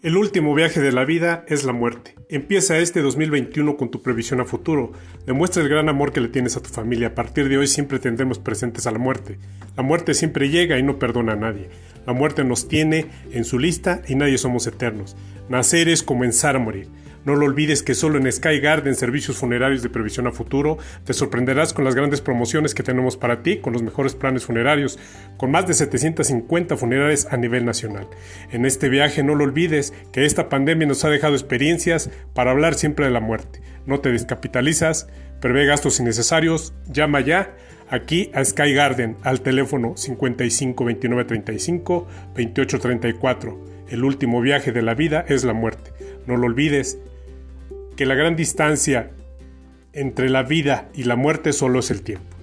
El último viaje de la vida es la muerte. Empieza este 2021 con tu previsión a futuro. Demuestra el gran amor que le tienes a tu familia. A partir de hoy siempre tendremos presentes a la muerte. La muerte siempre llega y no perdona a nadie. La muerte nos tiene en su lista y nadie somos eternos. Nacer es comenzar a morir. No lo olvides que solo en Sky Garden Servicios Funerarios de Previsión a Futuro te sorprenderás con las grandes promociones que tenemos para ti, con los mejores planes funerarios, con más de 750 funerarias a nivel nacional. En este viaje no lo olvides que esta pandemia nos ha dejado experiencias para hablar siempre de la muerte. No te descapitalizas, prevé gastos innecesarios, llama ya aquí a Sky Garden al teléfono 55 29 35 28 34. El último viaje de la vida es la muerte. No lo olvides que la gran distancia entre la vida y la muerte solo es el tiempo.